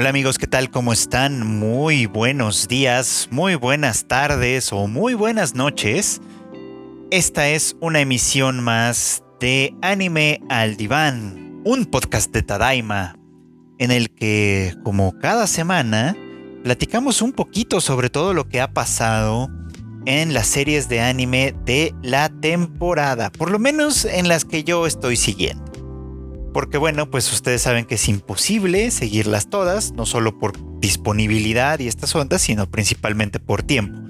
Hola amigos, ¿qué tal? ¿Cómo están? Muy buenos días, muy buenas tardes o muy buenas noches. Esta es una emisión más de Anime al Diván, un podcast de Tadaima, en el que, como cada semana, platicamos un poquito sobre todo lo que ha pasado en las series de anime de la temporada, por lo menos en las que yo estoy siguiendo porque bueno, pues ustedes saben que es imposible seguirlas todas, no solo por disponibilidad y estas ondas, sino principalmente por tiempo.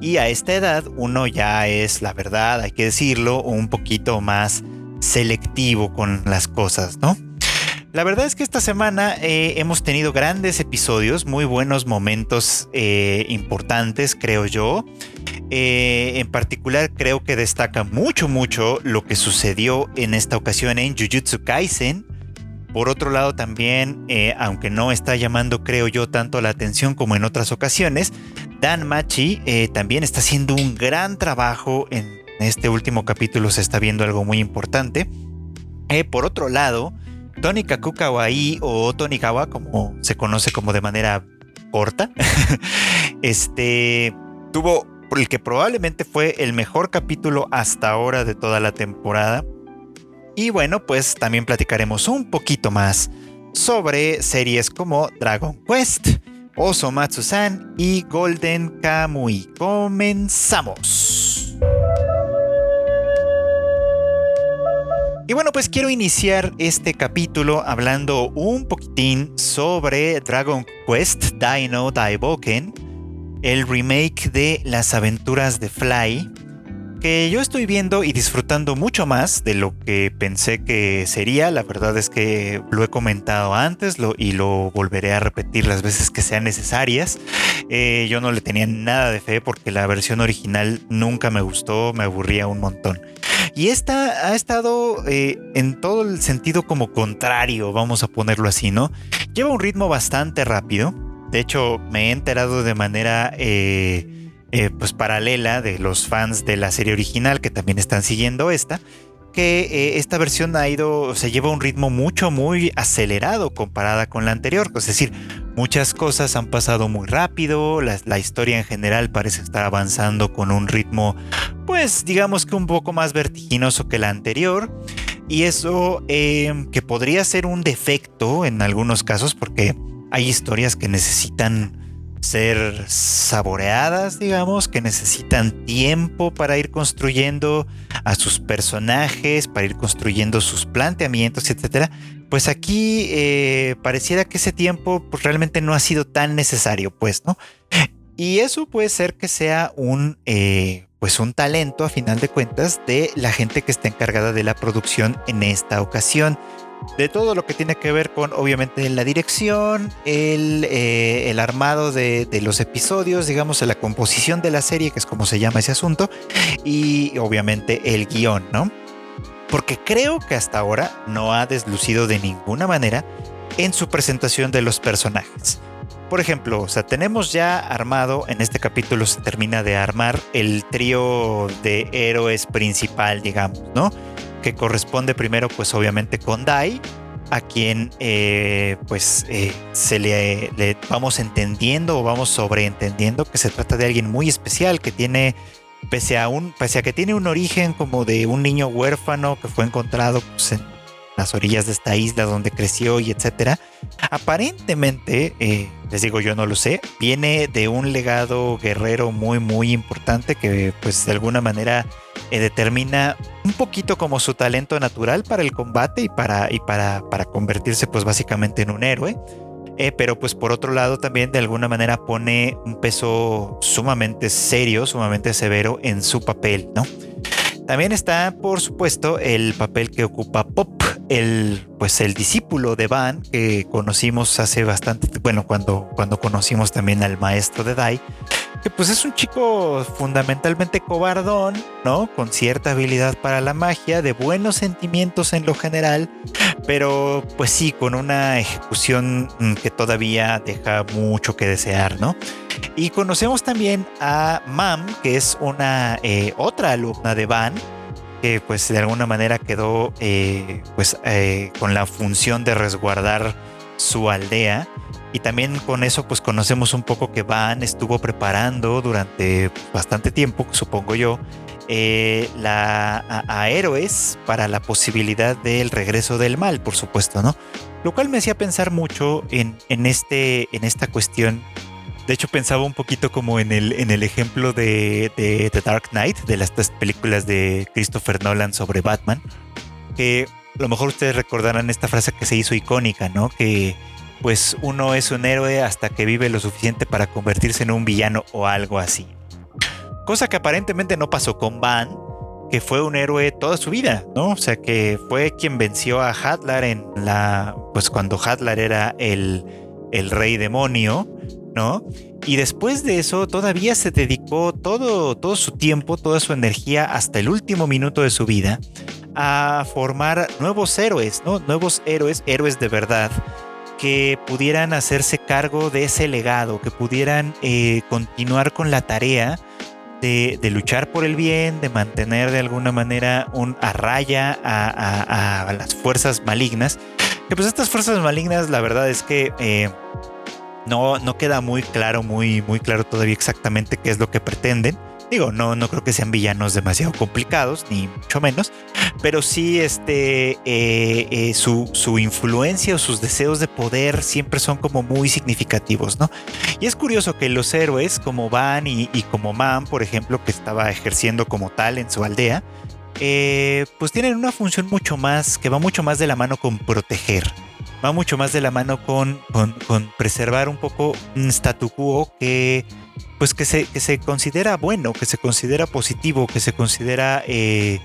Y a esta edad uno ya es, la verdad, hay que decirlo, un poquito más selectivo con las cosas, ¿no? La verdad es que esta semana eh, hemos tenido grandes episodios, muy buenos momentos eh, importantes, creo yo. Eh, en particular creo que destaca mucho, mucho lo que sucedió en esta ocasión en Jujutsu Kaisen. Por otro lado también, aunque no está llamando creo yo tanto la atención como en otras ocasiones, Dan Machi también está haciendo un gran trabajo en este último capítulo, se está viendo algo muy importante. por otro lado, Tony Kakukawaii o Tonikawa, como se conoce como de manera corta, este tuvo el que probablemente fue el mejor capítulo hasta ahora de toda la temporada. Y bueno, pues también platicaremos un poquito más sobre series como Dragon Quest, Osomatsu-san y Golden Kamui. Comenzamos. Y bueno, pues quiero iniciar este capítulo hablando un poquitín sobre Dragon Quest Dino Daiboken, el remake de las aventuras de Fly, que yo estoy viendo y disfrutando mucho más de lo que pensé que sería. La verdad es que lo he comentado antes y lo volveré a repetir las veces que sean necesarias. Eh, yo no le tenía nada de fe porque la versión original nunca me gustó, me aburría un montón. Y esta ha estado eh, en todo el sentido como contrario, vamos a ponerlo así, ¿no? Lleva un ritmo bastante rápido. De hecho, me he enterado de manera eh, eh, pues paralela de los fans de la serie original que también están siguiendo esta que esta versión ha ido, se lleva un ritmo mucho, muy acelerado comparada con la anterior. Es decir, muchas cosas han pasado muy rápido, la, historia en general parece estar avanzando con un ritmo, pues digamos que un poco más vertiginoso que la anterior. Y eso eh, que podría ser un defecto en algunos casos porque hay historias que necesitan ser saboreadas, digamos, que necesitan tiempo para ir construyendo a sus personajes, para ir construyendo sus planteamientos, etcétera. Pues aquí eh, pareciera que ese tiempo pues, realmente no ha sido tan necesario, pues, ¿no? Y eso puede ser que sea un, eh, pues un talento, a final de cuentas, de la gente que está encargada de la producción en esta ocasión de todo lo que tiene que ver con, obviamente, la dirección, el, eh, armado de, los episodios, digamos, la composición de la serie, que es como se llama ese asunto, y obviamente el guion, ¿no? Porque creo que hasta ahora no ha deslucido de ninguna manera en su presentación de los personajes. Por ejemplo, o sea, tenemos ya armado, en este capítulo se termina de armar el trío de héroes principal, digamos, ¿no? Que corresponde primero pues obviamente con Dai, a quien eh, pues eh, se le, vamos entendiendo o vamos sobreentendiendo que se trata de alguien muy especial que tiene pese a un pese a que tiene un origen como de un niño huérfano que fue encontrado pues, en las orillas de esta isla donde creció y etcétera aparentemente eh, les digo yo no lo sé viene de un legado guerrero muy muy importante que pues de alguna manera eh, determina un poquito como su talento natural para el combate y para, y para, para convertirse pues básicamente en un héroe. Eh, pero pues por otro lado también de alguna manera pone un peso sumamente serio, sumamente severo en su papel, ¿no? También está, por supuesto, el papel que ocupa Pop, el, pues el discípulo de Van, que conocimos hace bastante, bueno, cuando, cuando conocimos también al maestro de Dai, que pues es un chico fundamentalmente cobardón, ¿no? Con cierta habilidad para la magia, de buenos sentimientos en lo general, pero pues sí, con una ejecución mm, que todavía deja mucho que desear, ¿no? Y conocemos también a Mam, que es una eh, otra alumna de Van, que pues de alguna manera quedó eh, pues eh, con la función de resguardar su aldea Y también con eso pues conocemos un poco que Van estuvo preparando durante bastante tiempo, supongo yo, eh, la, a, héroes para la posibilidad del regreso del mal, por supuesto, ¿no? Lo cual me hacía pensar mucho en, en, este, en esta cuestión. De hecho, pensaba un poquito como en el, en el ejemplo de, The Dark Knight, de las tres películas de Christopher Nolan sobre Batman, que a lo mejor ustedes recordarán esta frase que se hizo icónica, ¿no? Que pues uno es un héroe hasta que vive lo suficiente para convertirse en un villano o algo así cosa que aparentemente no pasó con Van, que fue un héroe toda su vida, ¿no? O sea, que fue quien venció a Hadlar en la, pues cuando Hadlar era el, el rey demonio, ¿no? Y después de eso todavía se dedicó todo, todo su tiempo, toda su energía hasta el último minuto de su vida a formar nuevos héroes, ¿no? Nuevos héroes, héroes de verdad, que pudieran hacerse cargo de ese legado, que pudieran eh, continuar con la tarea de, luchar por el bien, de mantener de alguna manera un, a raya a, las fuerzas malignas. Que pues estas fuerzas malignas, la verdad es que eh, no, no queda muy claro, muy, muy claro todavía exactamente qué es lo que pretenden. Digo, no, no creo que sean villanos demasiado complicados, ni mucho menos, pero sí este, eh, eh, su, su, influencia o sus deseos de poder siempre son como muy significativos, ¿no? Y es curioso que los héroes como Van y, como Man, por ejemplo, que estaba ejerciendo como tal en su aldea, eh, pues tienen una función mucho más, que va mucho más de la mano con proteger, va mucho más de la mano con, con, preservar un poco un statu quo que pues que se, que se considera bueno, que se considera positivo, que se considera eh,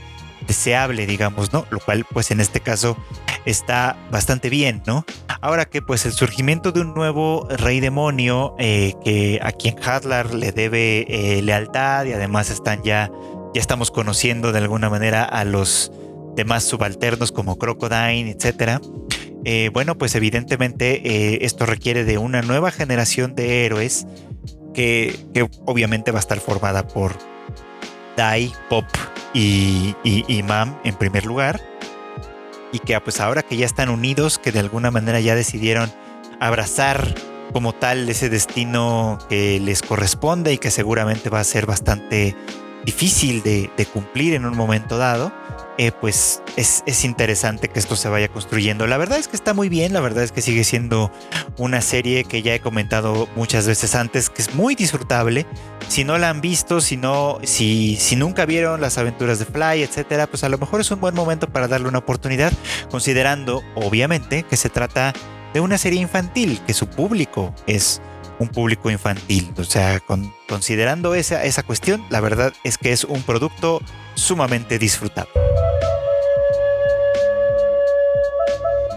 deseable, digamos, ¿no? Lo cual, pues en este caso está bastante bien, ¿no? Ahora que pues el surgimiento de un nuevo rey demonio eh, que a quien Hadlar le debe eh, lealtad y además están ya, ya estamos conociendo de alguna manera a los demás subalternos como Crocodile, etcétera. bueno, pues evidentemente esto requiere de una nueva generación de héroes que, obviamente va a estar formada por Dai, Pop y, y, Mam en primer lugar. Y que pues ahora que ya están unidos, que de alguna manera ya decidieron abrazar como tal ese destino que les corresponde y que seguramente va a ser bastante difícil de, cumplir en un momento dado eh, pues es, interesante que esto se vaya construyendo. La verdad es que está muy bien, la verdad es que sigue siendo una serie que ya he comentado muchas veces antes, que es muy disfrutable. Si no la han visto, si no, si nunca vieron las aventuras de Fly, etcétera, pues a lo mejor es un buen momento para darle una oportunidad, considerando, obviamente, que se trata de una serie infantil, que su público es un público infantil. O sea, considerando esa, esa cuestión, la verdad es que es un producto sumamente disfrutable.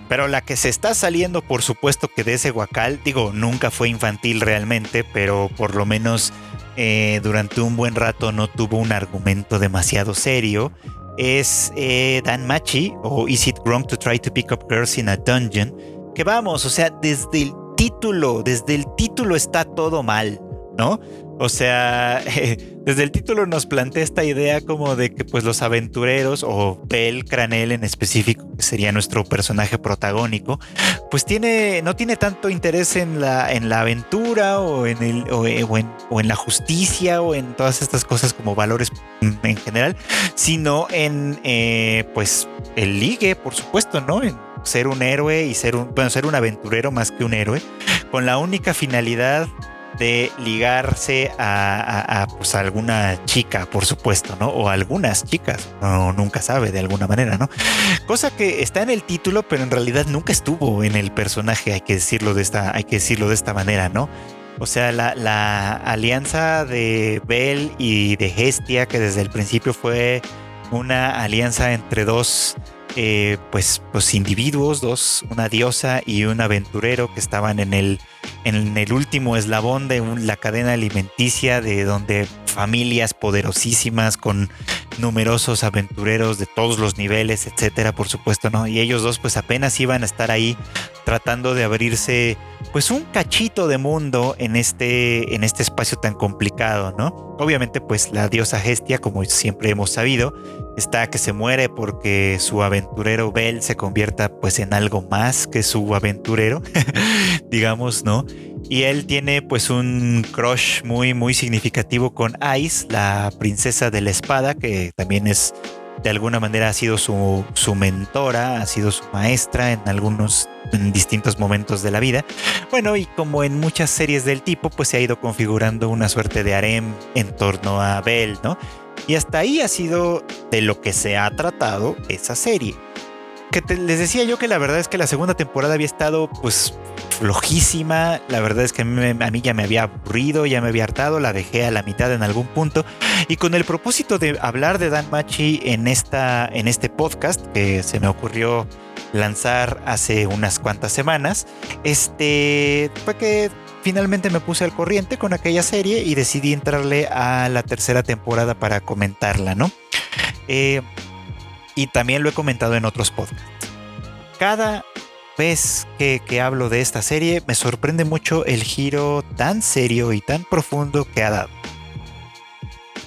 Pero la que se está saliendo, por supuesto que de ese guacal, digo, nunca fue infantil realmente, pero por lo menos eh, durante un buen rato no tuvo un argumento demasiado serio, es eh, Dan Machi o Is It Wrong to Try to Pick Up Girls in a Dungeon? Que vamos, o sea, desde el título, desde el título está todo mal, ¿no? O sea, desde el título nos plantea esta idea como de que pues los aventureros o Bell Cranel en específico, que sería nuestro personaje protagónico, pues tiene no tiene tanto interés en la en la aventura o en el o, eh, en, la justicia o en todas estas cosas como valores en general, sino en eh, pues el ligue, por supuesto, ¿no? En ser un héroe y ser un bueno, ser un aventurero más que un héroe, con la única finalidad de ligarse a, pues, alguna chica, por supuesto, ¿no? O algunas chicas, no, nunca sabe de alguna manera, ¿no? Cosa que está en el título, pero en realidad nunca estuvo en el personaje, hay que decirlo de esta, hay que decirlo de esta manera, ¿no? O sea, la, la alianza de Bell y de Hestia, que desde el principio fue una alianza entre dos eh, pues, pues individuos, dos, una diosa y un aventurero que estaban en el, en el último eslabón de la cadena alimenticia de donde familias poderosísimas con numerosos aventureros de todos los niveles, etcétera, por supuesto, ¿no? Y ellos dos pues apenas iban a estar ahí tratando de abrirse pues un cachito de mundo en este, en este espacio tan complicado, ¿no? Obviamente pues la diosa Hestia, como siempre hemos sabido, está que se muere porque su aventurero Bel se convierta pues en algo más que su aventurero, digamos, Y él tiene pues un crush muy muy significativo con Ice, la princesa de la espada, que también es de alguna manera ha sido su, su mentora, ha sido su maestra en algunos distintos momentos de la vida. Bueno, y como en muchas series del tipo, pues se ha ido configurando una suerte de harem en torno a Belle, ¿no? Y hasta ahí ha sido de lo que se ha tratado esa serie. Que les decía yo que la verdad es que la segunda temporada había estado pues flojísima. La verdad es que a mí, ya me había aburrido, ya me había hartado, la dejé a la mitad en algún punto. Y con el propósito de hablar de Dan Machi en, esta, en este podcast que se me ocurrió lanzar hace unas cuantas semanas, este fue que finalmente me puse al corriente con aquella serie y decidí entrarle a la tercera temporada para comentarla, ¿no? Eh, y también lo he comentado en otros podcasts. Cada vez que, que, hablo de esta serie me sorprende mucho el giro tan serio y tan profundo que ha dado.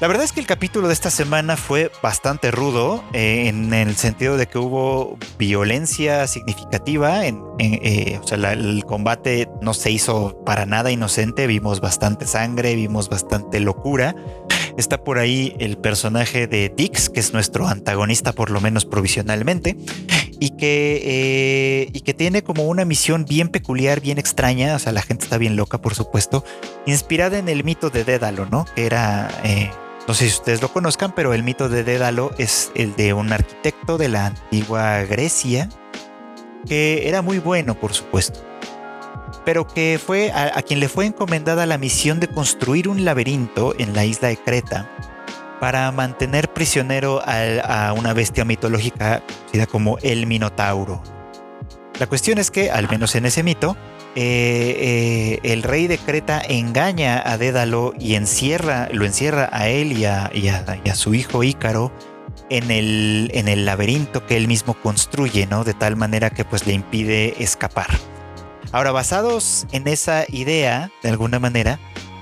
La verdad es que el capítulo de esta semana fue bastante rudo eh, en el sentido de que hubo violencia significativa. En, eh, o sea, el combate no se hizo para nada inocente. Vimos bastante sangre, vimos bastante locura. Está por ahí el personaje de Dix, que es nuestro antagonista, por lo menos provisionalmente, y que, eh, y que tiene como una misión bien peculiar, bien extraña. O sea, la gente está bien loca, por supuesto, inspirada en el mito de Dédalo, ¿no? Que era no sé si ustedes lo conozcan, pero el mito de Dédalo es el de un arquitecto de la antigua Grecia que era muy bueno, por supuesto, pero que fue a, quien le fue encomendada la misión de construir un laberinto en la isla de Creta para mantener prisionero a, una bestia mitológica conocida como el Minotauro. La cuestión es que, al menos en ese mito, eh, eh, el rey de Creta engaña a Dédalo y encierra, lo encierra a él y a, su hijo Ícaro en el, en el, laberinto que él mismo construye, ¿no? De tal manera que pues le impide escapar. Ahora, basados en esa idea, de alguna manera,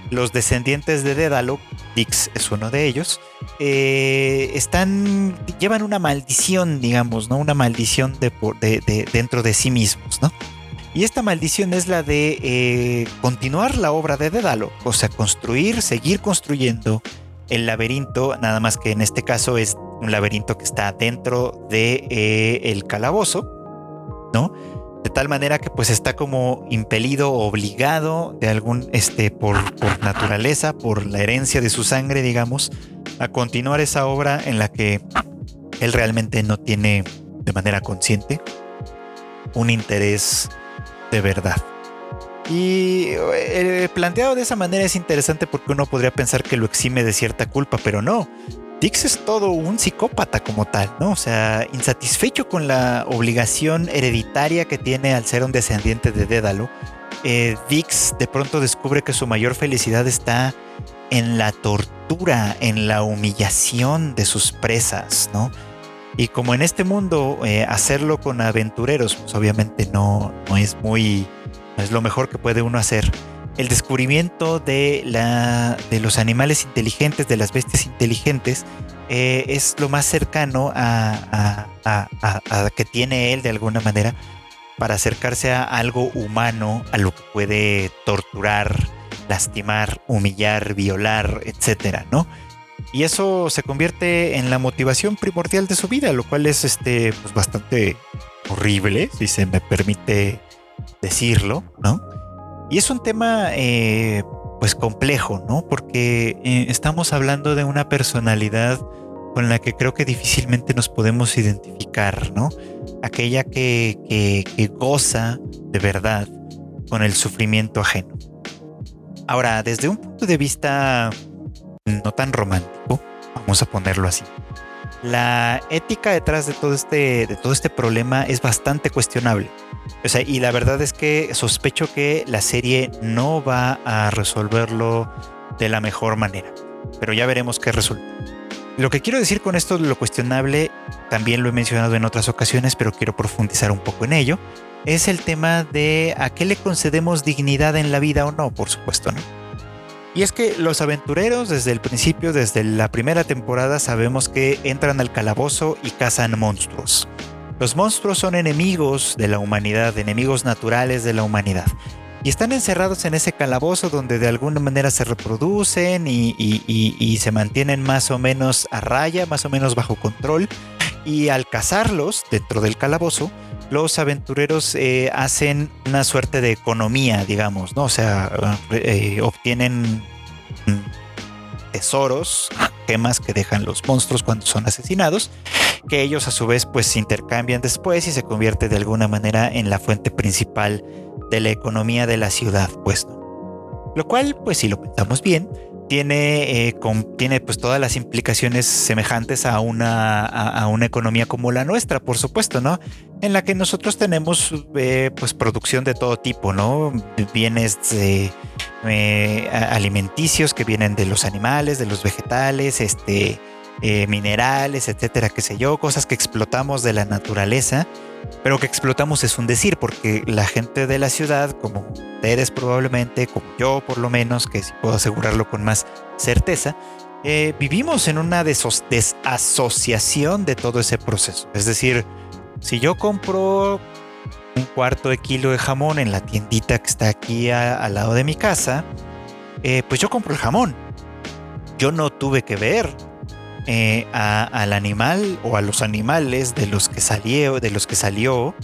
los descendientes de Dédalo, Dix es uno de ellos, eh, están, llevan una maldición, digamos, ¿no? Una maldición de, dentro de sí mismos, ¿no? Y esta maldición es la de eh, continuar la obra de Dédalo, o sea, construir, seguir construyendo el laberinto, nada más que en este caso es un laberinto que está dentro de eh, el calabozo, ¿no? De tal manera que pues está como impelido, obligado de algún, este, por, por naturaleza, por la herencia de su sangre, digamos, a continuar esa obra en la que él realmente no tiene de manera consciente un interés de verdad. Y eh, planteado de esa manera es interesante porque uno podría pensar que lo exime de cierta culpa, pero no. Dix es todo un psicópata como tal, ¿no? O sea, insatisfecho con la obligación hereditaria que tiene al ser un descendiente de Dédalo, eh, Dix de pronto descubre que su mayor felicidad está en la tortura, en la humillación de sus presas, ¿no? Y como en este mundo eh, hacerlo con aventureros, pues obviamente no, no es muy, es lo mejor que puede uno hacer. El descubrimiento de, la, de los animales inteligentes, de las bestias inteligentes, eh, es lo más cercano a, a, que tiene él de alguna manera para acercarse a algo humano, a lo que puede torturar, lastimar, humillar, violar, etcétera, ¿no? y eso se convierte en la motivación primordial de su vida, lo cual es este pues bastante horrible, si se me permite decirlo, ¿no? Y es un tema eh, pues complejo, ¿no? Porque eh, estamos hablando de una personalidad con la que creo que difícilmente nos podemos identificar, ¿no? Aquella que, que goza de verdad con el sufrimiento ajeno. Ahora, desde un punto de vista no tan romántico, vamos a ponerlo así. La ética detrás de todo este, de todo este problema es bastante cuestionable. O sea, y la verdad es que sospecho que la serie no va a resolverlo de la mejor manera. Pero ya veremos qué resulta. lo que quiero decir con esto de lo cuestionable, también lo he mencionado en otras ocasiones, pero quiero profundizar un poco en ello, es el tema de a qué le concedemos dignidad en la vida o no, por supuesto, ¿no? Y es que los aventureros desde el principio, desde la primera temporada, sabemos que entran al calabozo y cazan monstruos. Los monstruos son enemigos de la humanidad, enemigos naturales de la humanidad. Y están encerrados en ese calabozo donde de alguna manera se reproducen y, se mantienen más o menos a raya, más o menos bajo control. Y al cazarlos dentro del calabozo, los aventureros eh, hacen una suerte de economía, digamos, ¿no? O sea, eh, obtienen mm, tesoros, gemas que dejan los monstruos cuando son asesinados, que ellos a su vez pues intercambian después y se convierte de alguna manera en la fuente principal de la economía de la ciudad, pues. Lo cual, pues si lo pensamos bien, tiene, eh, tiene pues todas las implicaciones semejantes a una, a, una economía como la nuestra, por supuesto, ¿no? En la que nosotros tenemos eh, pues producción de todo tipo, ¿no? Bienes eh, alimenticios que vienen de los animales, de los vegetales, este, minerales, etcétera, qué sé yo, cosas que explotamos de la naturaleza pero que explotamos es un decir, porque la gente de la ciudad, como ustedes probablemente, como yo por lo menos, que si puedo asegurarlo con más certeza, eh, vivimos en una desasociación de todo ese proceso. Es decir, si yo compro un cuarto de kilo de jamón en la tiendita que está aquí al lado de mi casa, eh, pues yo compro el jamón. Yo no tuve que ver eh, al animal o a los animales de los que salió, de los que salió,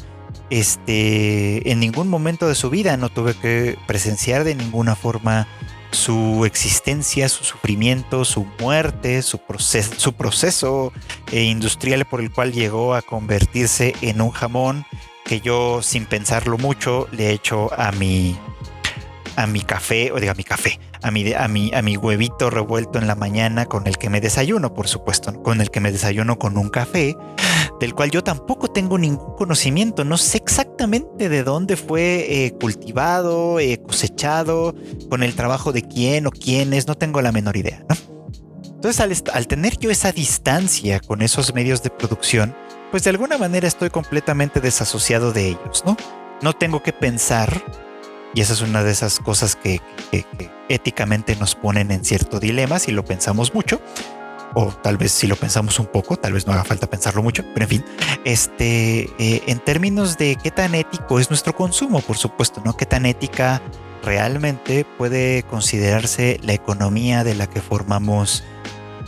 este, en ningún momento de su vida no tuve que presenciar de ninguna forma su existencia, su sufrimiento, su muerte, su proceso, su proceso eh, industrial por el cual llegó a convertirse en un jamón que yo sin pensarlo mucho le he hecho a mi a mi café, o diga a mi café, a mi, a, mi, a mi huevito revuelto en la mañana con el que me desayuno, por supuesto, con el que me desayuno con un café, del cual yo tampoco tengo ningún conocimiento, no sé exactamente de dónde fue eh, cultivado, eh, cosechado, con el trabajo de quién o quiénes, no tengo la menor idea, Entonces, al, al tener yo esa distancia con esos medios de producción, pues de alguna manera estoy completamente desasociado de ellos, ¿no? No tengo que pensar y esa es una de esas cosas que, éticamente nos ponen en cierto dilema si lo pensamos mucho. O tal vez si lo pensamos un poco, tal vez no haga falta pensarlo mucho, pero en fin, este, eh, en términos de qué tan ético es nuestro consumo, por supuesto, ¿no? Qué tan ética realmente puede considerarse la economía de la que formamos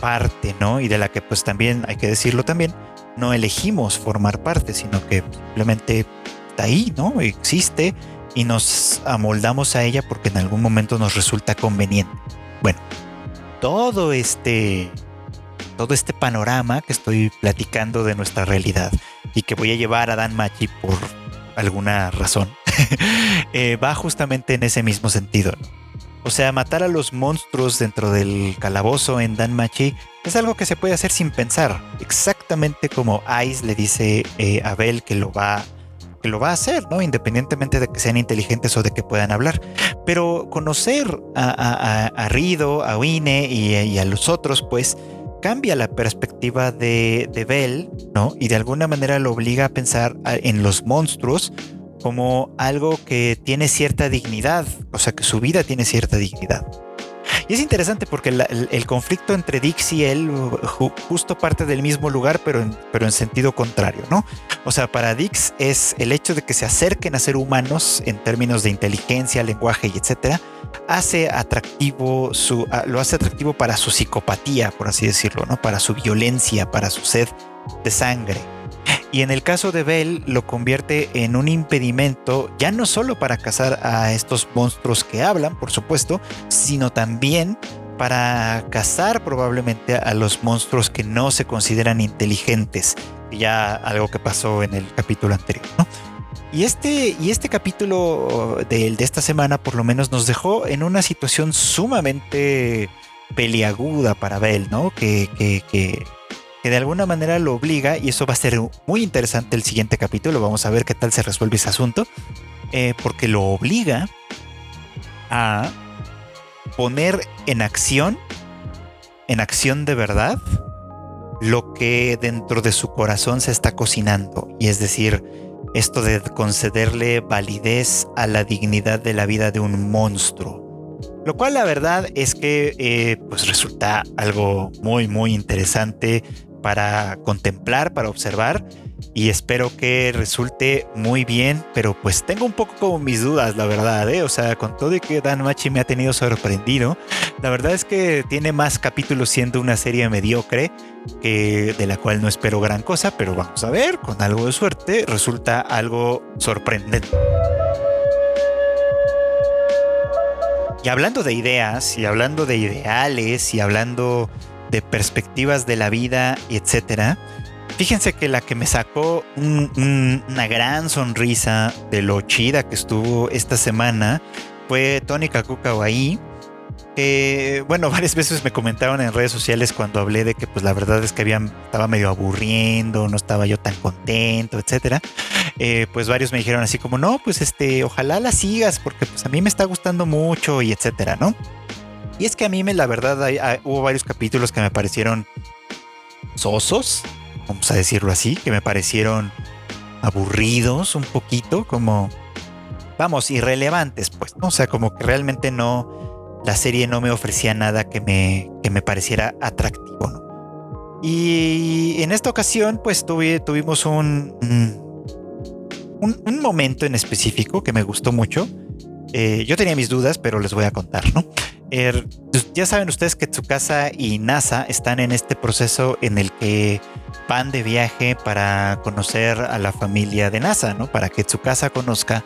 parte, ¿no? Y de la que pues también, hay que decirlo también, no elegimos formar parte, sino que simplemente está ahí, ¿no? Existe y nos amoldamos a ella porque en algún momento nos resulta conveniente. Bueno, todo este todo este panorama que estoy platicando de nuestra realidad y que voy a llevar a Dan Machi por alguna razón, eh, va justamente en ese mismo sentido. O sea, matar a los monstruos dentro del calabozo en Dan Machi es algo que se puede hacer sin pensar, exactamente como Ice le dice eh, a Bell que lo va que lo va a hacer, ¿no? Independientemente de que sean inteligentes o de que puedan hablar. Pero conocer a, Rido, a Wine y, a los otros, pues cambia la perspectiva de, de Bell, ¿no? Y de alguna manera lo obliga a pensar en los monstruos como algo que tiene cierta dignidad, o sea, que su vida tiene cierta dignidad. Y es interesante porque el, conflicto entre Dix y él justo parte del mismo lugar, pero en, pero en sentido contrario, ¿no? O sea, para Dix es el hecho de que se acerquen a ser humanos en términos de inteligencia, lenguaje y etcétera, hace atractivo su, lo hace atractivo para su psicopatía, por así decirlo, ¿no? Para su violencia, para su sed de sangre. Y en el caso de Bell lo convierte en un impedimento ya no solo para cazar a estos monstruos que hablan, por supuesto, sino también para cazar probablemente a los monstruos que no se consideran inteligentes, ya algo que pasó en el capítulo anterior, Y este, y este capítulo de, de esta semana por lo menos nos dejó en una situación sumamente peliaguda para Bell, ¿no? Que que de alguna manera lo obliga, y eso va a ser muy interesante el siguiente capítulo, vamos a ver qué tal se resuelve ese asunto, eh, porque lo obliga a poner en acción, en acción de verdad, lo que dentro de su corazón se está cocinando. Y es decir, esto de concederle validez a la dignidad de la vida de un monstruo. Lo cual la verdad es que eh, pues resulta algo muy muy interesante para contemplar, para observar y espero que resulte muy bien, pero pues tengo un poco como mis dudas, la verdad, ¿eh? o sea, con todo y que Dan Machi me ha tenido sorprendido, la verdad es que tiene más capítulos siendo una serie mediocre que de la cual no espero gran cosa, pero vamos a ver, con algo de suerte resulta algo sorprendente. Y hablando de ideas, y hablando de ideales, y hablando de perspectivas de la vida, etcétera, Fíjense que la que me sacó una gran sonrisa de lo chida que estuvo esta semana fue Tony Kakukawaii. Que, bueno, varias veces me comentaron en redes sociales cuando hablé de que pues la verdad es que estaba medio aburriendo, no estaba yo tan contento, etcétera. Eh, pues varios me dijeron así como, no, pues este, ojalá la sigas porque pues a mí me está gustando mucho y etcétera, ¿no? Y es que a mí me, la verdad, hubo varios capítulos que me parecieron sosos, vamos a decirlo así, que me parecieron aburridos un poquito, como, vamos, irrelevantes, pues, ¿no? O sea, como que realmente no, la serie no me ofrecía nada que me, que me pareciera atractivo, ¿no? Y en esta ocasión, pues tuvimos un, un, un, momento en específico que me gustó mucho. Eh, yo tenía mis dudas, pero les voy a contar, ¿no? Er, pues, ya saben ustedes que Tsukasa y NASA están en este proceso en el que van de viaje para conocer a la familia de NASA, ¿no? Para que Tsukasa conozca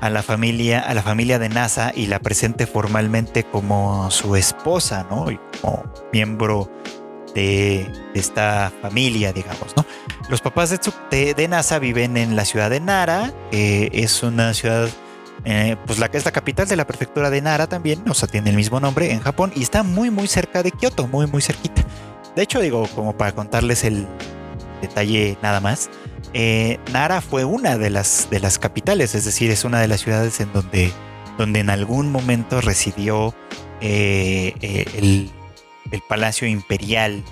a la familia, a la familia de NASA y la presente formalmente como su esposa, ¿no? Y como miembro de, esta familia, digamos, ¿no? Los papás de, de, NASA viven en la ciudad de Nara, que es una ciudad eh, pues la, es la capital de la prefectura de Nara también, o sea, tiene el mismo nombre en Japón y está muy muy cerca de Kioto, muy muy cerquita. De hecho, digo, como para contarles el detalle nada más, eh, Nara fue una de las, de las capitales, es decir, es una de las ciudades en donde, donde en algún momento residió eh, el, el, palacio imperial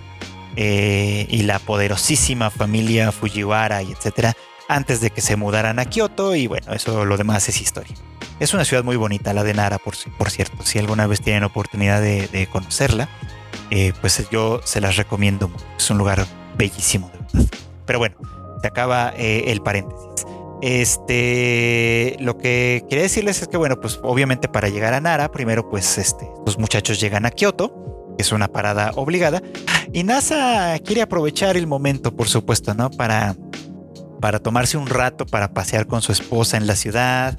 y la poderosísima familia Fujiwara y etcétera antes de que se mudaran a Kioto y bueno, eso lo demás es historia. Es una ciudad muy bonita, la de Nara, por, por cierto. Si alguna vez tienen oportunidad de, conocerla, eh, pues yo se las recomiendo. Es un lugar bellísimo, de verdad. Pero bueno, se acaba eh, el paréntesis. Este, lo que quería decirles es que, bueno, pues obviamente para llegar a Nara, primero pues este, los muchachos llegan a Kioto, que es una parada obligada, y NASA quiere aprovechar el momento, por supuesto, ¿no? Para para tomarse un rato para pasear con su esposa en la ciudad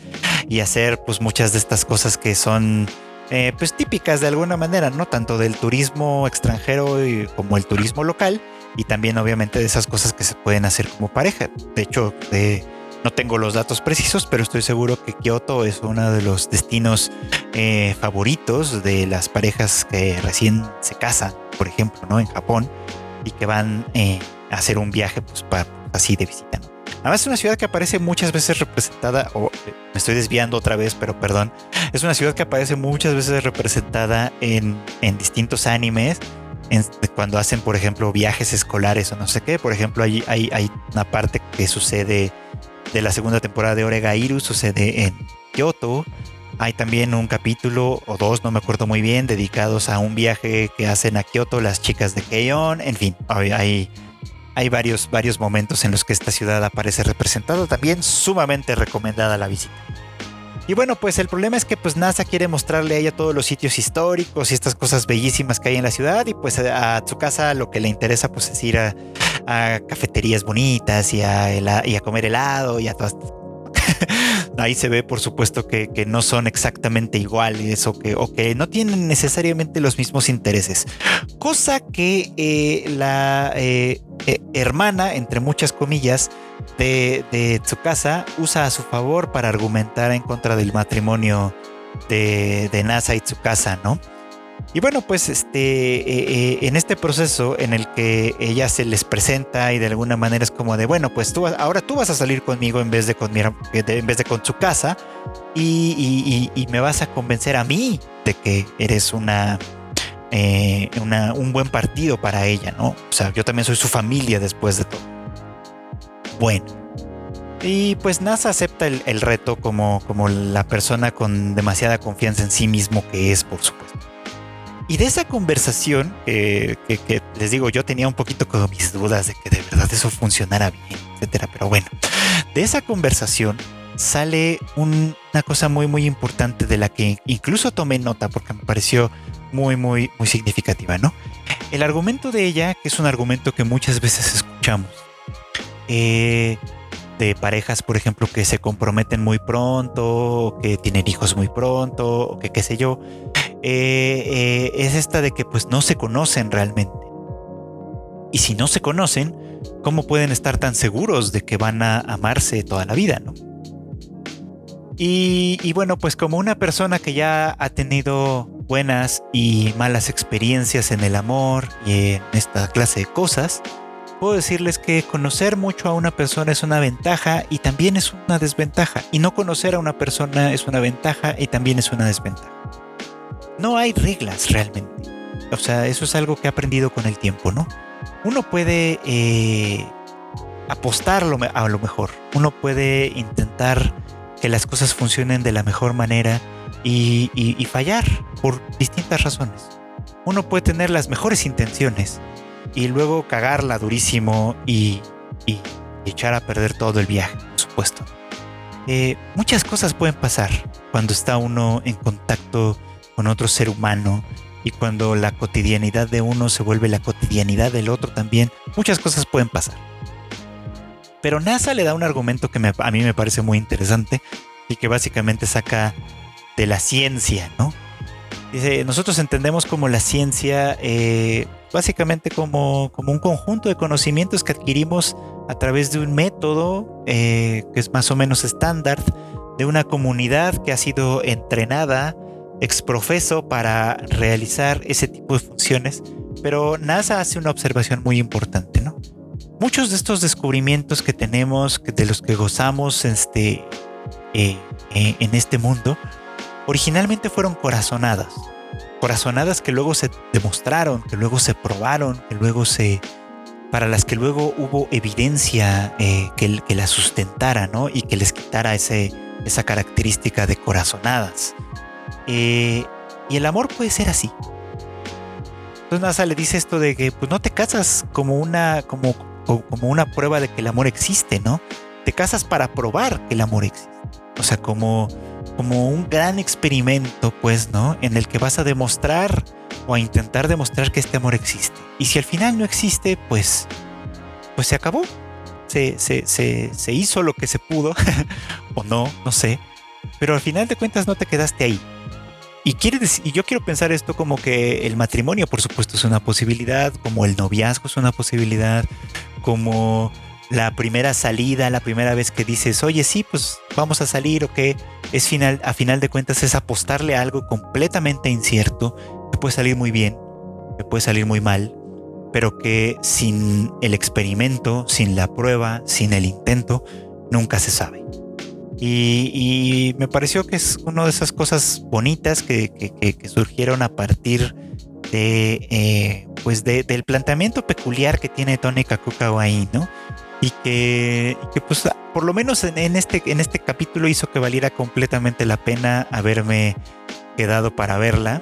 y hacer pues muchas de estas cosas que son eh, pues típicas de alguna manera, ¿no? Tanto del turismo extranjero como el turismo local y también obviamente de esas cosas que se pueden hacer como pareja. De hecho, no tengo los datos precisos, pero estoy seguro que Kioto es uno de los destinos eh, favoritos de las parejas que recién se casan, por ejemplo, ¿no? En Japón y que van eh, a hacer un viaje pues para así de visita. Además es una ciudad que aparece muchas veces representada, o me estoy desviando otra vez, pero perdón, es una ciudad que aparece muchas veces representada en, distintos animes, cuando hacen, por ejemplo, viajes escolares o no sé qué. Por ejemplo, hay, hay, una parte que sucede de la segunda temporada de Oregairu, sucede en Kyoto. Hay también un capítulo o dos, no me acuerdo muy bien, dedicados a un viaje que hacen a Kyoto las chicas de Keion. En fin, hay hay varios, varios momentos en los que esta ciudad aparece representada, también sumamente recomendada la visita. Y bueno, pues el problema es que pues NASA quiere mostrarle a ella todos los sitios históricos y estas cosas bellísimas que hay en la ciudad y pues a, su casa lo que le interesa pues es ir a, cafeterías bonitas y a, y a comer helado y a todas ahí se ve por supuesto que, no son exactamente iguales o que, no tienen necesariamente los mismos intereses. Cosa que eh, la eh, eh, hermana, entre muchas comillas, de, de Tsukasa usa a su favor para argumentar en contra del matrimonio de, de Nasa y Tsukasa, ¿no? Y bueno, pues este, eh, eh, en este proceso en el que ella se les presenta y de alguna manera es como de, bueno, pues tú ahora tú vas a salir conmigo en vez de con mi, en vez de con su casa y, me vas a convencer a mí de que eres una eh, un buen partido para ella, ¿no? O sea, yo también soy su familia después de todo. Bueno. Y pues NASA acepta el, reto como, como la persona con demasiada confianza en sí mismo que es, por supuesto. Y de esa conversación, que, les digo, yo tenía un poquito como mis dudas de que de verdad eso funcionara bien, etcétera, pero bueno, de esa conversación sale una cosa muy, muy importante de la que incluso tomé nota porque me pareció muy, muy, muy significativa, ¿no? El argumento de ella, que es un argumento que muchas veces escuchamos, eh, de parejas, por ejemplo, que se comprometen muy pronto, que tienen hijos muy pronto, o que qué sé yo, eh, eh, es esta de que pues no se conocen realmente. Y si no se conocen, ¿cómo pueden estar tan seguros de que van a amarse toda la vida, no? Y, bueno, pues como una persona que ya ha tenido buenas y malas experiencias en el amor y en esta clase de cosas, puedo decirles que conocer mucho a una persona es una ventaja y también es una desventaja. Y no conocer a una persona es una ventaja y también es una desventaja. No hay reglas realmente. O sea, eso es algo que he aprendido con el tiempo, ¿no? Uno puede eh, apostarlo a lo mejor. Uno puede intentar que las cosas funcionen de la mejor manera y, fallar por distintas razones. Uno puede tener las mejores intenciones y luego cagarla durísimo y, echar a perder todo el viaje, por supuesto. Eh, muchas cosas pueden pasar cuando está uno en contacto con otro ser humano y cuando la cotidianidad de uno se vuelve la cotidianidad del otro también. Muchas cosas pueden pasar. Pero NASA le da un argumento que a mí me parece muy interesante y que básicamente saca de la ciencia, ¿no? Dice, nosotros entendemos como la ciencia eh, básicamente como, como, un conjunto de conocimientos que adquirimos a través de un método eh, que es más o menos estándar, de una comunidad que ha sido entrenada, exprofeso para realizar ese tipo de funciones. Pero NASA hace una observación muy importante, ¿no? muchos de estos descubrimientos que tenemos, de los que gozamos este, eh, eh, en este mundo, originalmente fueron corazonadas. Corazonadas que luego se demostraron, que luego se probaron, que luego se. para las que luego hubo evidencia eh, que, que las sustentara, ¿no? Y que les quitara ese, esa característica de corazonadas. y el amor puede ser así. Entonces NASA le dice esto de que pues, no te casas como una, como, como una prueba de que el amor existe, ¿no? Te casas para probar que el amor existe. O sea, como, como un gran experimento, pues, ¿no? En el que vas a demostrar o a intentar demostrar que este amor existe. Y si al final no existe, pues, pues se acabó. Se, se, se, se hizo lo que se pudo, o no, no sé. Pero al final de cuentas no te quedaste ahí. Y, quiere decir, y yo quiero pensar esto como que el matrimonio, por supuesto, es una posibilidad, como el noviazgo es una posibilidad, como la primera salida, la primera vez que dices, oye, sí, pues vamos a salir o que es final, a final de cuentas es apostarle a algo completamente incierto, que puede salir muy bien, que puede salir muy mal, pero que sin el experimento, sin la prueba, sin el intento, nunca se sabe. Y, me pareció que es una de esas cosas bonitas que, surgieron a partir de, eh, pues del planteamiento peculiar que tiene Tony Kakukawa ahí, ¿no? Y que, pues por lo menos en, este, en este capítulo hizo que valiera completamente la pena haberme quedado para verla.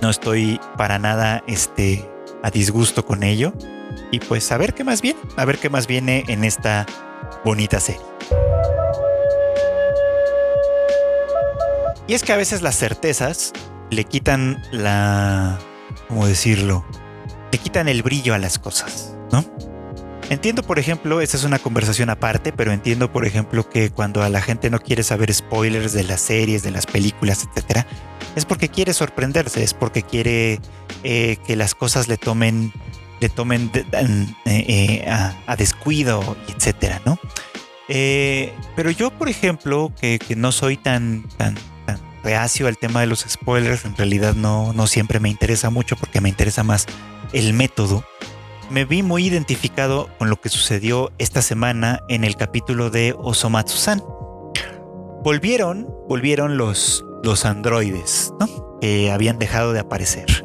No estoy para nada este, a disgusto con ello. Y pues a ver qué más viene, a ver qué más viene en esta bonita serie. Y es que a veces las certezas le quitan la... ¿Cómo decirlo? Le quitan el brillo a las cosas, ¿no? Entiendo, por ejemplo, esta es una conversación aparte, pero entiendo, por ejemplo, que cuando a la gente no quiere saber spoilers de las series, de las películas, etcétera, es porque quiere sorprenderse, es porque quiere eh, que las cosas le tomen, le tomen eh, eh, a, descuido, etcétera, ¿no? pero yo, por ejemplo, que, que no soy tan, tan reacio al tema de los spoilers, en realidad no, no siempre me interesa mucho porque me interesa más el método. Me vi muy identificado con lo que sucedió esta semana en el capítulo de Osomatsu-san. Volvieron, volvieron los, los androides, ¿no? Que habían dejado de aparecer.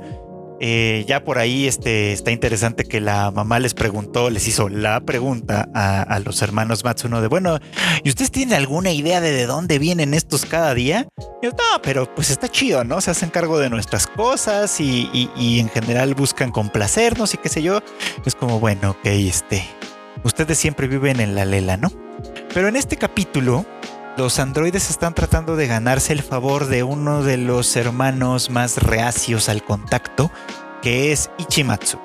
Eh, ya por ahí este, está interesante que la mamá les preguntó, les hizo la pregunta a, los hermanos Matsuno de, bueno, ¿y ustedes tienen alguna idea de de dónde vienen estos cada día? Y yo, no, pero pues está chido, ¿no? Se hacen cargo de nuestras cosas y, y en general buscan complacernos y qué sé yo. Es como, bueno, ok, este, ustedes siempre viven en la lela, ¿no? Pero en este capítulo los androides están tratando de ganarse el favor de uno de los hermanos más reacios al contacto, que es Ichimatsu.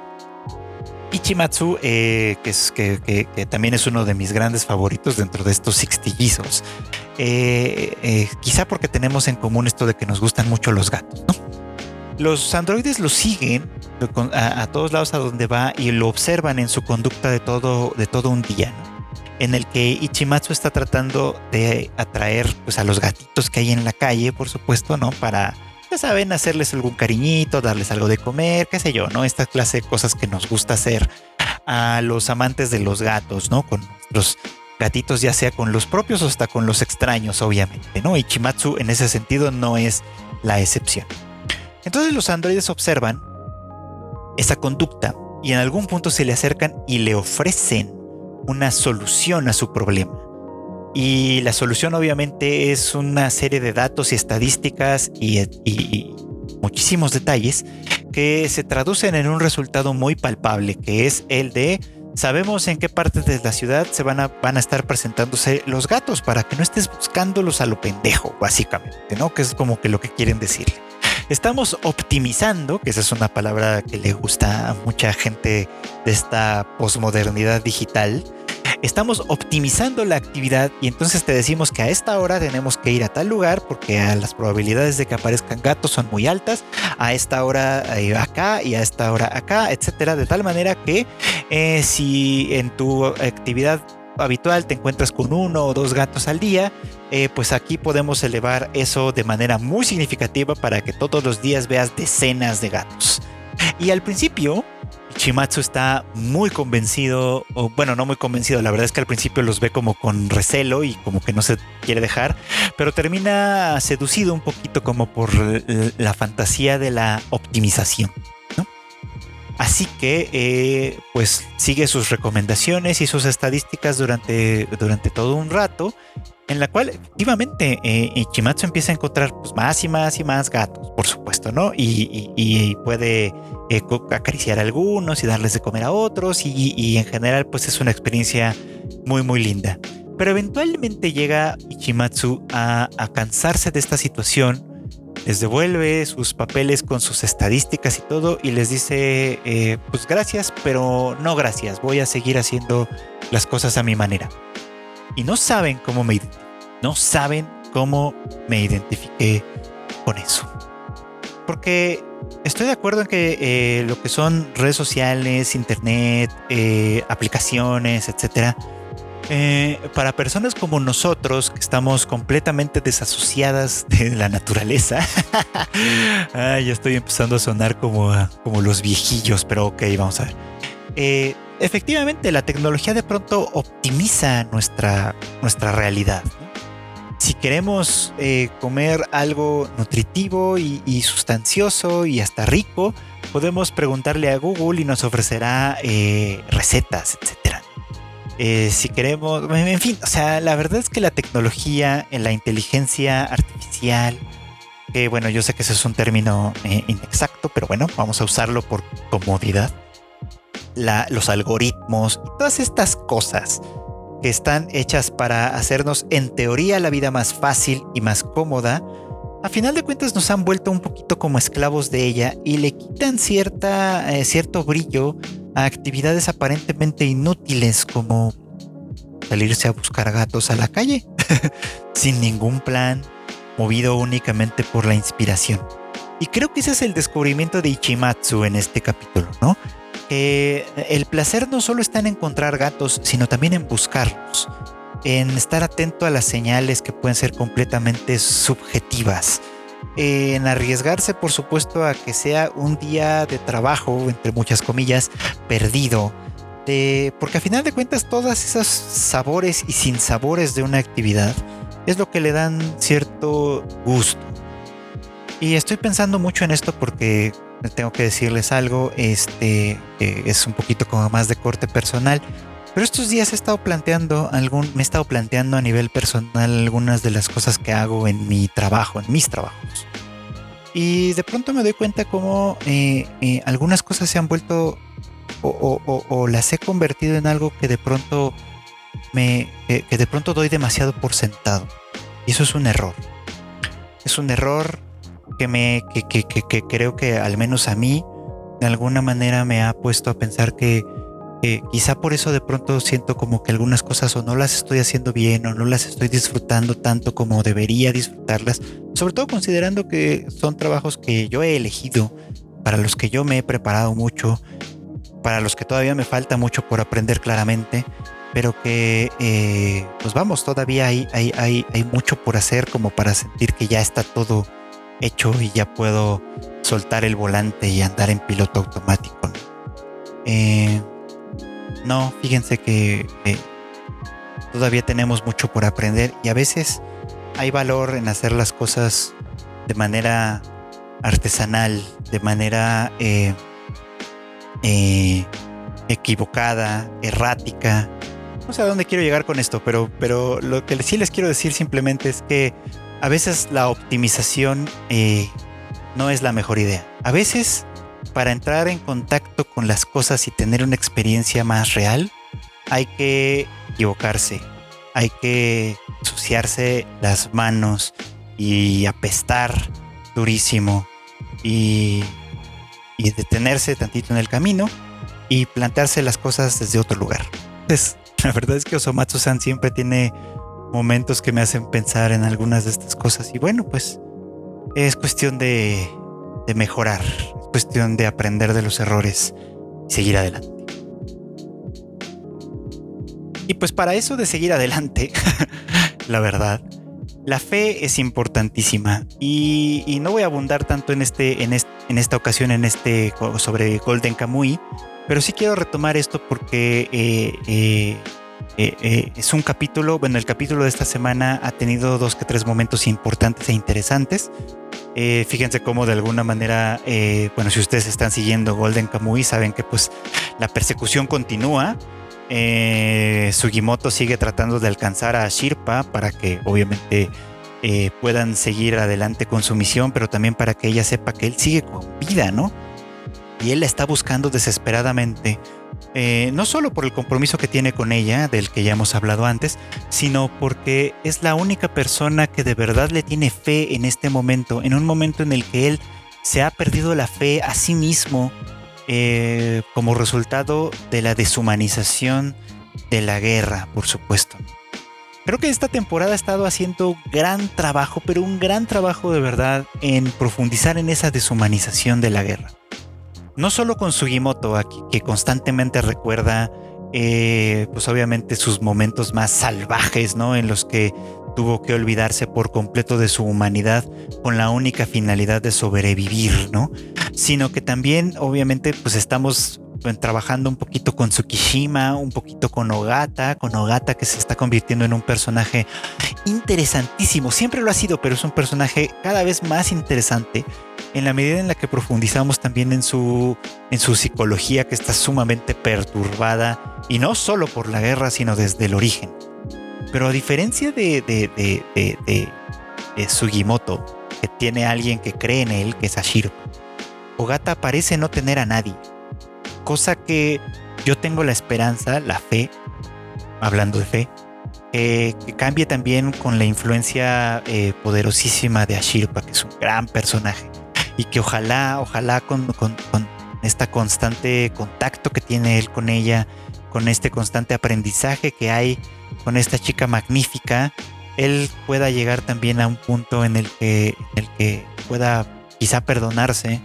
Ichimatsu, eh, que, también es uno de mis grandes favoritos dentro de estos sextillizos. Eh, eh, quizá porque tenemos en común esto de que nos gustan mucho los gatos, Los androides lo siguen a, todos lados a donde va y lo observan en su conducta de todo, de todo un día, en el que Ichimatsu está tratando de atraer pues, a los gatitos que hay en la calle, por supuesto, ¿no? Para, ya saben, hacerles algún cariñito, darles algo de comer, qué sé yo, ¿no? Esta clase de cosas que nos gusta hacer a los amantes de los gatos, ¿no? Con los gatitos, ya sea con los propios o hasta con los extraños, obviamente, ¿no? Ichimatsu en ese sentido no es la excepción. Entonces los androides observan esa conducta y en algún punto se le acercan y le ofrecen una solución a su problema. Y la solución obviamente es una serie de datos y estadísticas y, muchísimos detalles que se traducen en un resultado muy palpable, que es el de sabemos en qué partes de la ciudad se van a, van a estar presentándose los gatos para que no estés buscándolos a lo pendejo, básicamente, ¿no? Que es como que lo que quieren decirle. Estamos optimizando, que esa es una palabra que le gusta a mucha gente de esta posmodernidad digital. Estamos optimizando la actividad y entonces te decimos que a esta hora tenemos que ir a tal lugar porque las probabilidades de que aparezcan gatos son muy altas, a esta hora eh, acá y a esta hora acá, etcétera, de tal manera que eh, si en tu actividad habitual te encuentras con uno o dos gatos al día, eh, pues aquí podemos elevar eso de manera muy significativa para que todos los días veas decenas de gatos. Y al principio, Chimatsu está muy convencido, o bueno, no muy convencido, la verdad es que al principio los ve como con recelo y como que no se quiere dejar, pero termina seducido un poquito como por la fantasía de la optimización. Así que, eh, pues sigue sus recomendaciones y sus estadísticas durante, durante todo un rato, en la cual efectivamente eh, Ichimatsu empieza a encontrar pues, más y más y más gatos, por supuesto, ¿no? Y, puede eh, acariciar a algunos y darles de comer a otros, y, en general, pues es una experiencia muy, muy linda. Pero eventualmente llega Ichimatsu a, a cansarse de esta situación les devuelve sus papeles con sus estadísticas y todo y les dice, eh, pues gracias, pero no gracias, voy a seguir haciendo las cosas a mi manera. Y no saben cómo me, no saben cómo me identifiqué con eso. Porque estoy de acuerdo en que eh, lo que son redes sociales, internet, eh, aplicaciones, etcétera, eh, para personas como nosotros, que estamos completamente desasociadas de la naturaleza, ya estoy empezando a sonar como, como los viejillos, pero ok, vamos a ver. Eh, efectivamente, la tecnología de pronto optimiza nuestra, nuestra realidad. Si queremos eh, comer algo nutritivo y, sustancioso y hasta rico, podemos preguntarle a Google y nos ofrecerá recetas, etcétera. Eh, si queremos, en fin, o sea, la verdad es que la tecnología, la inteligencia artificial, que bueno, yo sé que ese es un término eh, inexacto, pero bueno, vamos a usarlo por comodidad. los algoritmos y todas estas cosas que están hechas para hacernos en teoría la vida más fácil y más cómoda, a final de cuentas nos han vuelto un poquito como esclavos de ella y le quitan cierta, eh, cierto brillo a actividades aparentemente inútiles como salirse a buscar gatos a la calle, sin ningún plan, movido únicamente por la inspiración. Y creo que ese es el descubrimiento de Ichimatsu en este capítulo, ¿no? Que el placer no solo está en encontrar gatos, sino también en buscarlos, en estar atento a las señales que pueden ser completamente subjetivas, en arriesgarse, por supuesto, a que sea un día de trabajo, entre muchas comillas, perdido. porque a final de cuentas todas esas sabores y sinsabores de una actividad es lo que le dan cierto gusto. Y estoy pensando mucho en esto porque tengo que decirles algo, este es un poquito como más de corte personal. Pero estos días he estado planteando algún, me he estado planteando a nivel personal algunas de las cosas que hago en mi trabajo, en mis trabajos. Y de pronto me doy cuenta cómo eh, eh, algunas cosas se han vuelto o, las he convertido en algo que de pronto me que, de pronto doy demasiado por sentado. Y eso es un error. Es un error que me que, que creo que al menos a mí de alguna manera me ha puesto a pensar que quizá por eso de pronto siento como que algunas cosas o no las estoy haciendo bien o no las estoy disfrutando tanto como debería disfrutarlas, sobre todo considerando que son trabajos que yo he elegido, para los que yo me he preparado mucho, para los que todavía me falta mucho por aprender claramente, pero que eh, pues vamos, todavía hay, hay, hay, hay mucho por hacer como para sentir que ya está todo hecho y ya puedo soltar el volante y andar en piloto automático. Eh, no, fíjense que todavía tenemos mucho por aprender y a veces hay valor en hacer las cosas de manera artesanal, de manera eh, eh, equivocada, errática. No sé a dónde quiero llegar con esto, pero, pero lo que sí les quiero decir simplemente es que a veces la optimización eh, no es la mejor idea. A veces para entrar en contacto con las cosas y tener una experiencia más real, hay que equivocarse, hay que suciarse las manos y apestar durísimo y, detenerse tantito en el camino y plantearse las cosas desde otro lugar. Pues la verdad es que Osomatsu-san siempre tiene momentos que me hacen pensar en algunas de estas cosas y bueno, pues es cuestión de, de mejorar, cuestión de aprender de los errores y seguir adelante. Y pues para eso de seguir adelante, la verdad, la fe es importantísima y, no voy a abundar tanto en, este, en, en, esta ocasión en este sobre Golden Kamui, pero sí quiero retomar esto porque eh, eh, eh, es un capítulo, bueno, el capítulo de esta semana ha tenido dos que tres momentos importantes e interesantes. Eh, fíjense cómo de alguna manera, eh, bueno, si ustedes están siguiendo Golden Kamuy, saben que pues la persecución continúa. Eh, Sugimoto sigue tratando de alcanzar a Shirpa para que obviamente puedan seguir adelante con su misión, pero también para que ella sepa que él sigue con vida, ¿no? Y él la está buscando desesperadamente eh, no solo por el compromiso que tiene con ella, del que ya hemos hablado antes, sino porque es la única persona que de verdad le tiene fe en este momento, en un momento en el que él se ha perdido la fe a sí mismo eh, como resultado de la deshumanización de la guerra, por supuesto. Creo que esta temporada ha estado haciendo gran trabajo, pero un gran trabajo de verdad en profundizar en esa deshumanización de la guerra no solo con Sugimoto, que constantemente recuerda, eh, pues obviamente sus momentos más salvajes, ¿no? En los que tuvo que olvidarse por completo de su humanidad con la única finalidad de sobrevivir, ¿no? Sino que también, obviamente, pues estamos trabajando un poquito con Tsukishima, un poquito con Ogata, con Ogata que se está convirtiendo en un personaje interesantísimo. Siempre lo ha sido, pero es un personaje cada vez más interesante en la medida en la que profundizamos también en su, en su psicología que está sumamente perturbada y no solo por la guerra, sino desde el origen. Pero a diferencia de, de, de, de Sugimoto, que tiene a alguien que cree en él, que es Ashiro, Ogata parece no tener a nadie cosa que yo tengo la esperanza, la fe, hablando de fe, que cambie también con la influencia eh, poderosísima de Ashirpa, que es un gran personaje, y que ojalá, ojalá con, con, esta constante contacto que tiene él con ella, con este constante aprendizaje que hay con esta chica magnífica, él pueda llegar también a un punto en el que pueda quizá perdonarse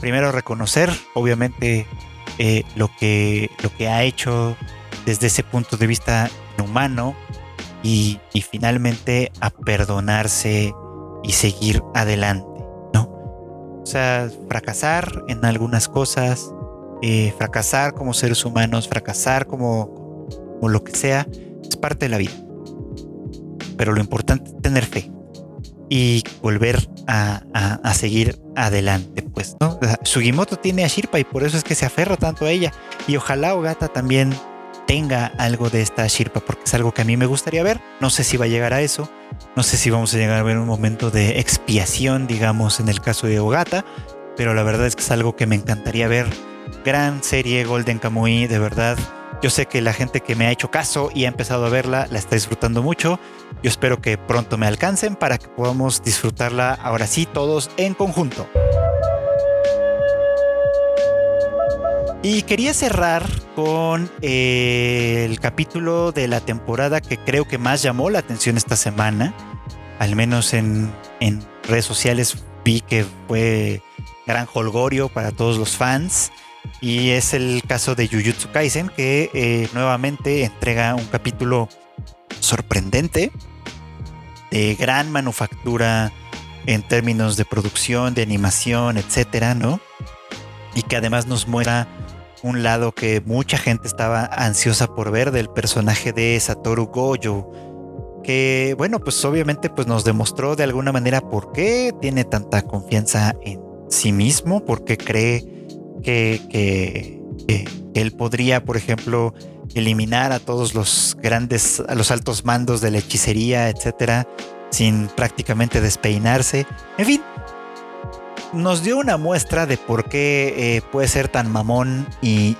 primero reconocer, obviamente, eh, lo, que, lo que ha hecho desde ese punto de vista humano y, finalmente a perdonarse y seguir adelante, ¿no? O sea, fracasar en algunas cosas, eh, fracasar como seres humanos, fracasar como, como lo que sea, es parte de la vida. Pero lo importante es tener fe. Y volver a, seguir adelante, pues, ¿no? Sugimoto tiene a Shirpa y por eso es que se aferra tanto a ella. Y ojalá Ogata también tenga algo de esta Shirpa, porque es algo que a mí me gustaría ver. No sé si va a llegar a eso. No sé si vamos a llegar a ver un momento de expiación, digamos, en el caso de Ogata. Pero la verdad es que es algo que me encantaría ver. Gran serie Golden Kamuy, de verdad. Yo sé que la gente que me ha hecho caso y ha empezado a verla la está disfrutando mucho. Yo espero que pronto me alcancen para que podamos disfrutarla ahora sí todos en conjunto. Y quería cerrar con eh, el capítulo de la temporada que creo que más llamó la atención esta semana. Al menos en, redes sociales vi que fue gran holgorio para todos los fans. Y es el caso de Jujutsu Kaisen, que eh, nuevamente entrega un capítulo sorprendente, de gran manufactura en términos de producción, de animación, etcétera, ¿no? Y que además nos muestra un lado que mucha gente estaba ansiosa por ver del personaje de Satoru Gojo, que bueno, pues obviamente pues nos demostró de alguna manera por qué tiene tanta confianza en sí mismo, porque cree que, él podría, por ejemplo, eliminar a todos los grandes, a los altos mandos de la hechicería, etcétera, sin prácticamente despeinarse. En fin, nos dio una muestra de por qué eh, puede ser tan mamón y,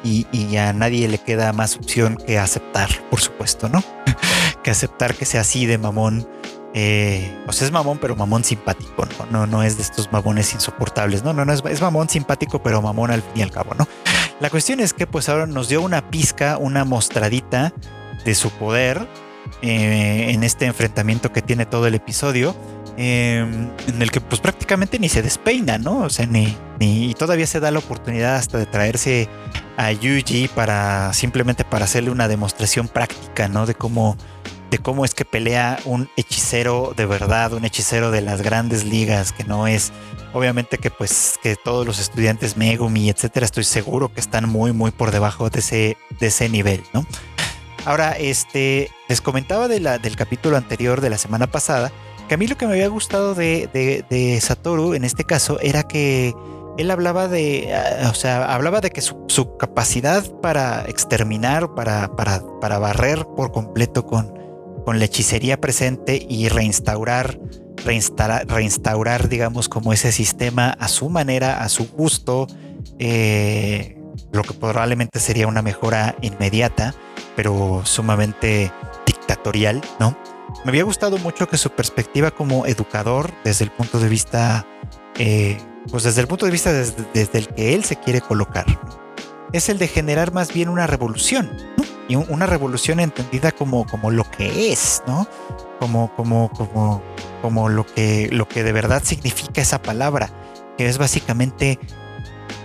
a nadie le queda más opción que aceptar, por supuesto, ¿no? que aceptar que sea así de mamón. Eh, o sea, es mamón, pero mamón simpático, ¿no? No, no es de estos mamones insoportables, no, no, no, es, es mamón simpático, pero mamón al fin y al cabo, ¿no? La cuestión es que pues ahora nos dio una pizca, una mostradita de su poder eh, en este enfrentamiento que tiene todo el episodio Em, en el que pues prácticamente ni se despeina, ¿no? O sea, ni, ni todavía se da la oportunidad hasta de traerse a Yuji para simplemente para hacerle una demostración práctica, ¿no? De cómo de cómo es que pelea un hechicero de verdad, un hechicero de las grandes ligas, que no es obviamente que pues que todos los estudiantes Megumi, etcétera, estoy seguro que están muy muy por debajo de ese de ese nivel, ¿no? Ahora, este les comentaba de la, del capítulo anterior de la semana pasada que a mí lo que me había gustado de, Satoru en este caso era que él hablaba de, ah, o sea, hablaba de que su, capacidad para exterminar, para, para, para, barrer por completo con, con la hechicería presente y reinstaurar, reinstaurar, reinstaurar, digamos, como ese sistema a su manera, a su gusto, eh, lo que probablemente sería una mejora inmediata, pero sumamente dictatorial, ¿no? me había gustado mucho que su perspectiva como educador, desde el punto de vista, eh, pues desde el punto de vista desde, el que él se quiere colocar, es el de generar más bien una revolución, y una revolución entendida como, como lo que es, ¿no? Como, como, como, como lo que, lo que de verdad significa esa palabra, que es básicamente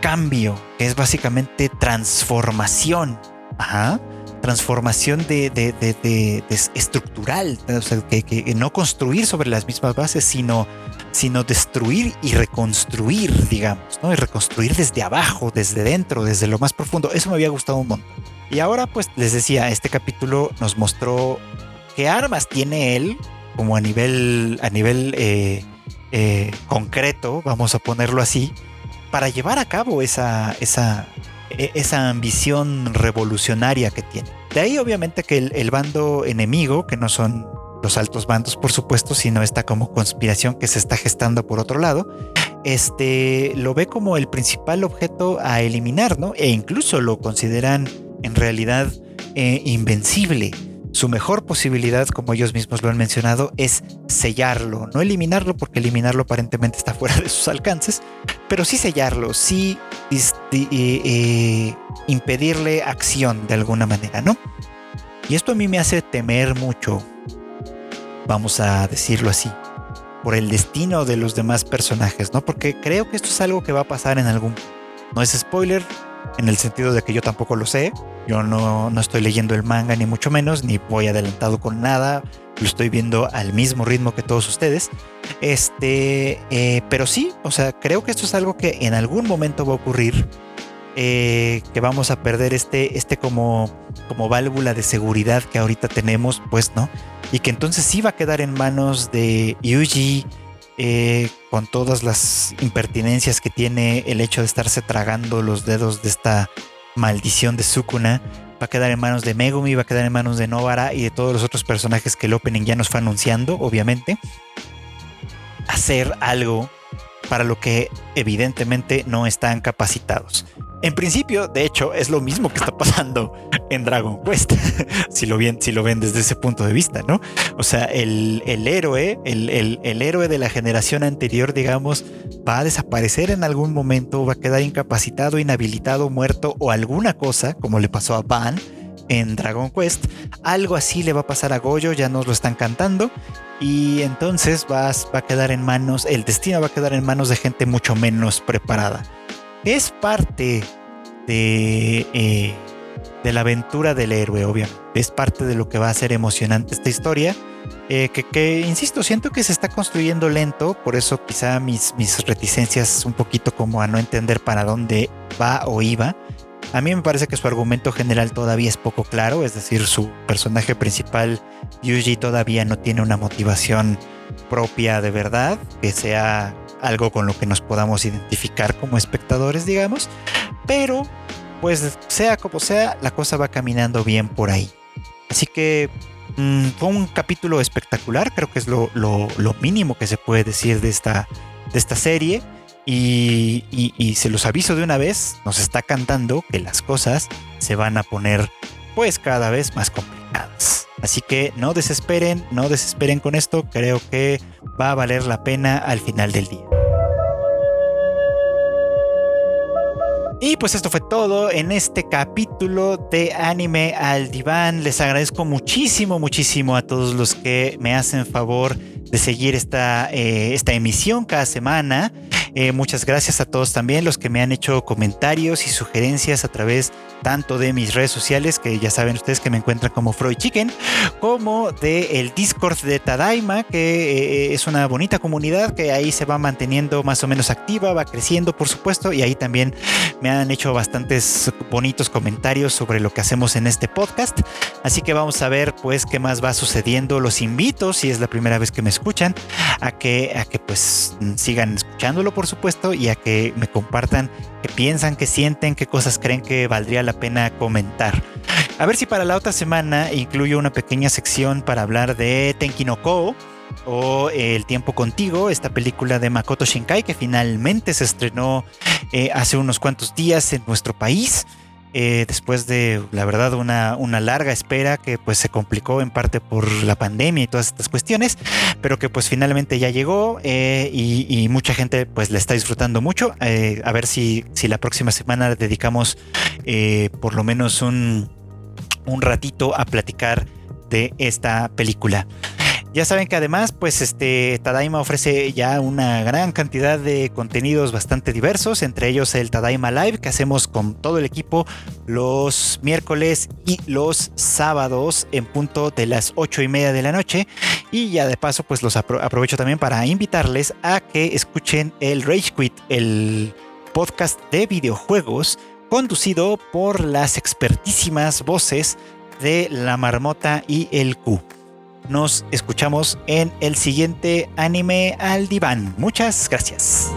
cambio, que es básicamente transformación. Ajá transformación de, estructural, que, no construir sobre las mismas bases, sino, sino destruir y reconstruir, digamos, ¿no? Y reconstruir desde abajo, desde dentro, desde lo más profundo. Eso me había gustado un montón. Y ahora, pues les decía, este capítulo nos mostró qué armas tiene él, como a nivel, a nivel eh, eh, concreto, vamos a ponerlo así, para llevar a cabo esa, esa, e, esa ambición revolucionaria que tiene. De ahí obviamente que el, bando enemigo, que no son los altos bandos por supuesto, sino esta como conspiración que se está gestando por otro lado, este lo ve como el principal objeto a eliminar, ¿no? E incluso lo consideran en realidad eh, invencible su mejor posibilidad, como ellos mismos lo han mencionado, es sellarlo, no eliminarlo, porque eliminarlo aparentemente está fuera de sus alcances, pero sí sellarlo, sí eh, eh, impedirle acción de alguna manera, ¿no? Y esto a mí me hace temer mucho, vamos a decirlo así, por el destino de los demás personajes, ¿no? Porque creo que esto es algo que va a pasar en algún... No es spoiler, en el sentido de que yo tampoco lo sé, yo no, no estoy leyendo el manga ni mucho menos, ni voy adelantado con nada, lo estoy viendo al mismo ritmo que todos ustedes. Este, eh, pero sí, o sea, creo que esto es algo que en algún momento va a ocurrir. Eh, que vamos a perder este, este como, como válvula de seguridad que ahorita tenemos, pues, ¿no? Y que entonces sí va a quedar en manos de Yuji, eh, con todas las impertinencias que tiene el hecho de estarse tragando los dedos de esta maldición de Sukuna, va a quedar en manos de Megumi, va a quedar en manos de Novara y de todos los otros personajes que el opening ya nos fue anunciando, obviamente. Hacer algo para lo que evidentemente no están capacitados. En principio, de hecho, es lo mismo que está pasando en Dragon Quest, si, lo ven, si lo ven desde ese punto de vista, ¿no? O sea, el, héroe, el, héroe de la generación anterior, digamos, va a desaparecer en algún momento, va a quedar incapacitado, inhabilitado, muerto o alguna cosa, como le pasó a Van en Dragon Quest. Algo así le va a pasar a Goyo, ya nos lo están cantando. Y entonces va, va a quedar en manos, el destino va a quedar en manos de gente mucho menos preparada es parte de, eh, de la aventura del héroe, obviamente. Es parte de lo que va a ser emocionante esta historia. Eh, que, insisto, siento que se está construyendo lento, por eso quizá mis, mis reticencias un poquito como a no entender para dónde va o iba. A mí me parece que su argumento general todavía es poco claro, es decir, su personaje principal, Yuji, todavía no tiene una motivación propia de verdad, que sea algo con lo que nos podamos identificar como espectadores, digamos, pero pues sea como sea, la cosa va caminando bien por ahí. Así que mm, fue un capítulo espectacular, creo que es lo, mínimo que se puede decir de esta, de esta serie. Y, y, se los aviso de una vez, nos está cantando que las cosas se van a poner pues cada vez más complicadas. Así que no desesperen, no desesperen con esto, creo que va a valer la pena al final del día. Y pues esto fue todo en este capítulo de Anime al Diván. Les agradezco muchísimo, muchísimo a todos los que me hacen favor de seguir esta, eh, esta emisión cada semana. Eh, muchas gracias a todos también los que me han hecho comentarios y sugerencias a través tanto de mis redes sociales, que ya saben ustedes que me encuentran como Freud Chicken, como de el Discord de Tadaima, que eh, es una bonita comunidad que ahí se va manteniendo más o menos activa, va creciendo por supuesto, y ahí también me han hecho bastantes bonitos comentarios sobre lo que hacemos en este podcast. Así que vamos a ver pues qué más va sucediendo. Los invito, si es la primera vez que me escuchan, a que, a que pues sigan escuchándolo supuesto y a que me compartan qué piensan, qué sienten, qué cosas creen que valdría la pena comentar. A ver si para la otra semana incluyo una pequeña sección para hablar de Tenkinoko o El tiempo contigo, esta película de Makoto Shinkai que finalmente se estrenó eh, hace unos cuantos días en nuestro país. Eh, después de, la verdad, una, una, larga espera que pues se complicó en parte por la pandemia y todas estas cuestiones, pero que pues finalmente ya llegó eh, y, mucha gente pues la está disfrutando mucho. a ver si, si la próxima semana dedicamos por lo menos un, un ratito a platicar de esta película. Ya saben que además, pues este Tadaima ofrece ya una gran cantidad de contenidos bastante diversos, entre ellos el Tadaima Live que hacemos con todo el equipo los miércoles y los sábados en punto de las ocho y media de la noche. Y ya de paso, pues los aprovecho también para invitarles a que escuchen el Rage Quit, el podcast de videojuegos conducido por las expertísimas voces de La Marmota y el Q. Nos escuchamos en el siguiente anime al diván. Muchas gracias.